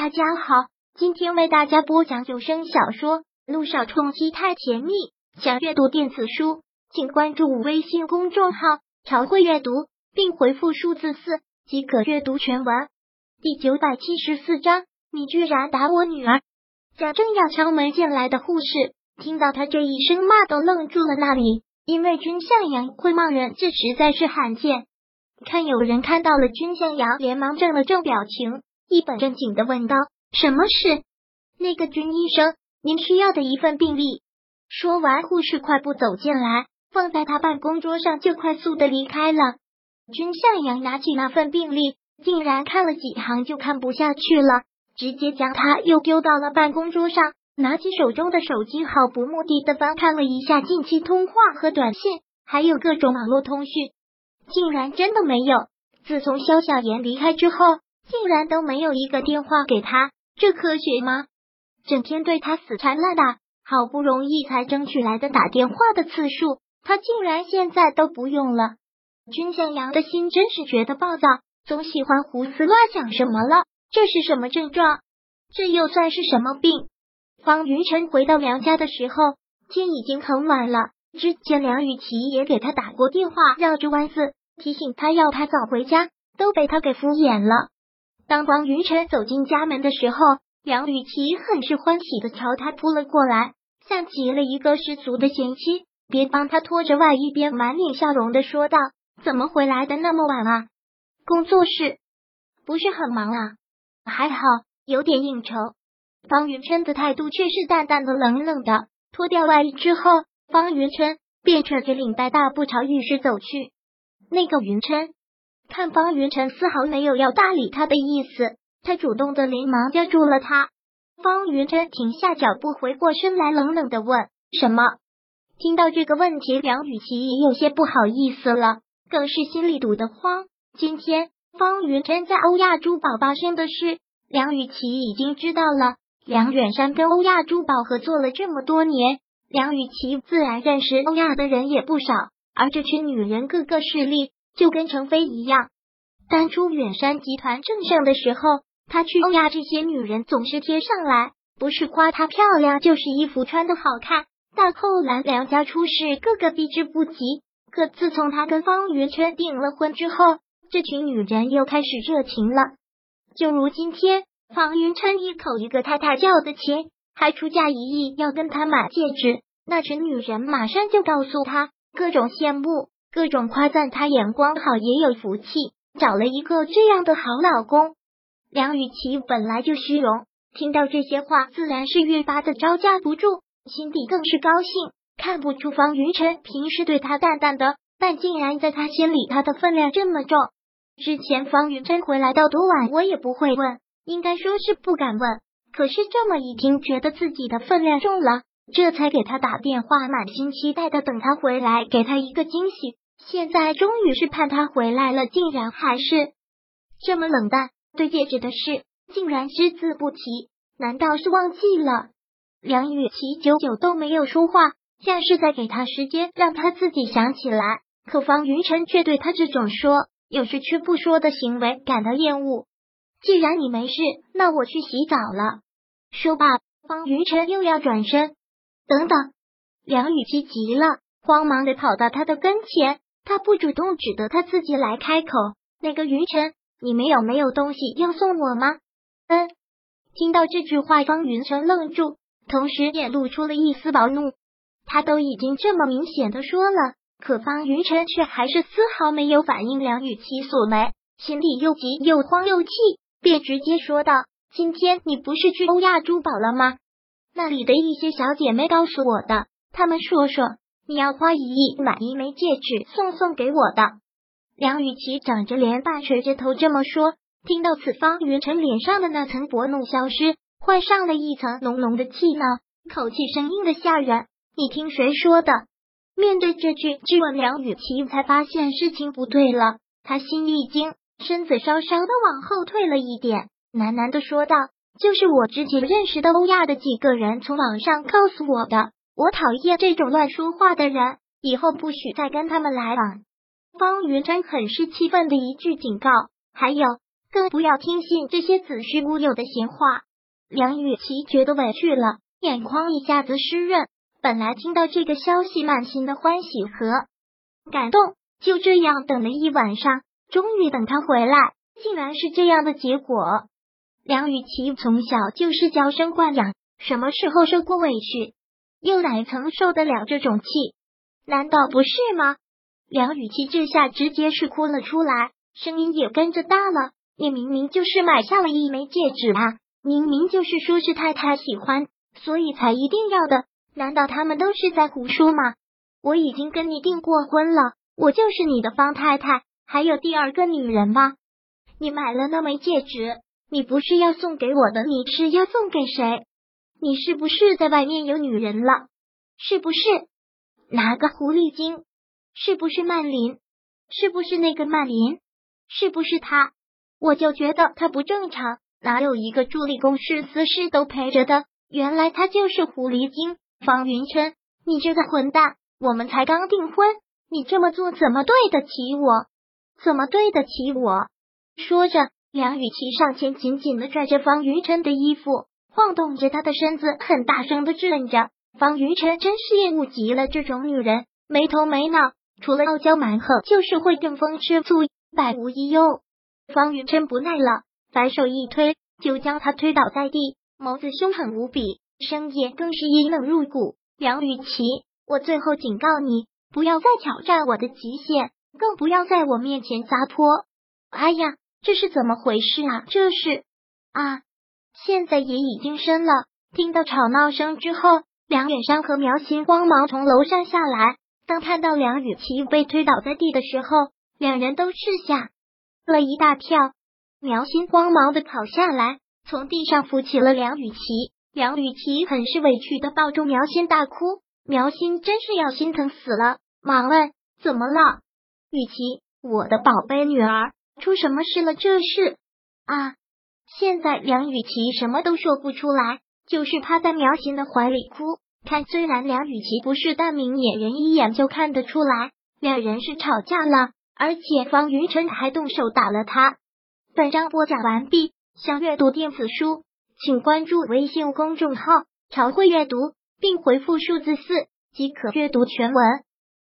大家好，今天为大家播讲有声小说《路上冲击太甜蜜》。想阅读电子书，请关注微信公众号“朝会阅读”，并回复数字四即可阅读全文。第九百七十四章，你居然打我女儿！贾正要敲门进来的护士听到他这一声骂，都愣住了那里，因为君向阳会骂人，这实在是罕见。看有人看到了君向阳，连忙正了正表情。一本正经的问道：“什么事？那个军医生，您需要的一份病历。”说完，护士快步走进来，放在他办公桌上，就快速的离开了。君向阳拿起那份病历，竟然看了几行就看不下去了，直接将它又丢到了办公桌上，拿起手中的手机，毫不目的的翻看了一下近期通话和短信，还有各种网络通讯，竟然真的没有。自从肖小妍离开之后。竟然都没有一个电话给他，这科学吗？整天对他死缠烂打，好不容易才争取来的打电话的次数，他竟然现在都不用了。君向阳的心真是觉得暴躁，总喜欢胡思乱想。什么了？这是什么症状？这又算是什么病？方云晨回到梁家的时候，天已经很晚了。之前梁雨琪也给他打过电话，绕着弯子提醒他要他早回家，都被他给敷衍了。当方云晨走进家门的时候，梁雨琪很是欢喜的朝他扑了过来，像极了一个十足的贤妻。边帮他拖着外衣，边满脸笑容的说道：“怎么回来的那么晚啊？工作室不是很忙啊？还好，有点应酬。”方云琛的态度却是淡淡的、冷冷的。脱掉外衣之后，方云琛便扯着领带，大步朝浴室走去。那个云琛。看方云晨丝毫没有要搭理他的意思，他主动的连忙叫住了他。方云晨停下脚步，回过身来，冷冷的问：“什么？”听到这个问题，梁雨琪也有些不好意思了，更是心里堵得慌。今天方云晨在欧亚珠宝发生的事，梁雨琪已经知道了。梁远山跟欧亚珠宝合作了这么多年，梁雨琪自然认识欧亚的人也不少，而这群女人个个势力。就跟程飞一样，当初远山集团正盛的时候，他去欧亚，这些女人总是贴上来，不是夸她漂亮，就是衣服穿的好看。但后来梁家出事，个个避之不及。可自从他跟方云琛订了婚之后，这群女人又开始热情了。就如今天，方云琛一口一个太太叫的亲，还出价一亿要跟他买戒指，那群女人马上就告诉他，各种羡慕。各种夸赞他眼光好，也有福气，找了一个这样的好老公。梁雨琪本来就虚荣，听到这些话，自然是越发的招架不住，心底更是高兴。看不出方云晨平时对他淡淡的，但竟然在他心里他的分量这么重。之前方云晨回来到多晚，我也不会问，应该说是不敢问。可是这么一听，觉得自己的分量重了。这才给他打电话，满心期待的等他回来，给他一个惊喜。现在终于是盼他回来了，竟然还是这么冷淡。对戒指的事，竟然只字不提，难道是忘记了？梁雨琪久久都没有说话，像是在给他时间，让他自己想起来。可方云晨却对他这种说有时却不说的行为感到厌恶。既然你没事，那我去洗澡了。说罢，方云晨又要转身。等等，梁雨琪急了，慌忙的跑到他的跟前。他不主动，只得他自己来开口。那个云晨，你没有没有东西要送我吗？嗯。听到这句话，方云晨愣住，同时也露出了一丝薄怒。他都已经这么明显的说了，可方云晨却还是丝毫没有反应梁雨琪所为，心里又急又慌又气，便直接说道：“今天你不是去欧亚珠宝了吗？”那里的一些小姐妹告诉我的，他们说说你要花一亿买一枚戒指送送给我的。梁雨琪长着脸，半垂着头这么说。听到此，方云晨脸上的那层薄怒消失，换上了一层浓浓的气恼，口气生硬的吓人。你听谁说的？面对这句质问，梁雨琪才发现事情不对了，他心一惊，身子稍稍的往后退了一点，喃喃的说道。就是我之前认识的欧亚的几个人从网上告诉我的，我讨厌这种乱说话的人，以后不许再跟他们来往。方云山很是气愤的一句警告，还有更不要听信这些子虚乌有的闲话。梁雨琪觉得委屈了，眼眶一下子湿润。本来听到这个消息，满心的欢喜和感动，就这样等了一晚上，终于等他回来，竟然是这样的结果。梁雨琪从小就是娇生惯养，什么时候受过委屈，又哪曾受得了这种气？难道不是吗？梁雨琪这下直接是哭了出来，声音也跟着大了。你明明就是买下了一枚戒指啊！明明就是说是太太喜欢，所以才一定要的。难道他们都是在胡说吗？我已经跟你订过婚了，我就是你的方太太，还有第二个女人吗？你买了那枚戒指，你不是要送给我的，你是要送给谁？你是不是在外面有女人了？是不是？哪个狐狸精？是不是曼琳？是不是那个曼琳？是不是他？我就觉得他不正常，哪有一个助理公事私事都陪着的？原来他就是狐狸精方云琛！你这个混蛋！我们才刚订婚，你这么做怎么对得起我？怎么对得起我？说着，梁雨琪上前紧紧的拽着方云琛的衣服，晃动着他的身子，很大声的质问着。方云琛真是厌恶极了这种女人，没头没脑，除了傲娇蛮横，就是会跟风吃醋，百无一用。方云琛不耐了，反手一推，就将他推倒在地，眸子凶狠无比，声音更是阴冷入骨。梁雨琪，我最后警告你，不要再挑战我的极限，更不要在我面前撒泼。哎呀，这是怎么回事啊？这是啊，现在也已经深了。听到吵闹声之后，梁远山和苗心慌忙从楼上下来，当看到梁雨琪被推倒在地的时候，两人都是吓。了一大跳，苗心慌忙的跑下来，从地上扶起了梁雨琪。梁雨琪很是委屈的抱住苗心大哭。苗心真是要心疼死了，忙问怎么了？雨琪，我的宝贝女儿，出什么事了？这是啊！现在梁雨琪什么都说不出来，就是趴在苗琴的怀里哭。看，虽然梁雨琪不是，但明眼人一眼就看得出来，两人是吵架了。而且方云晨还动手打了他。本章播讲完毕，想阅读电子书，请关注微信公众号“朝会阅读”，并回复数字四即可阅读全文。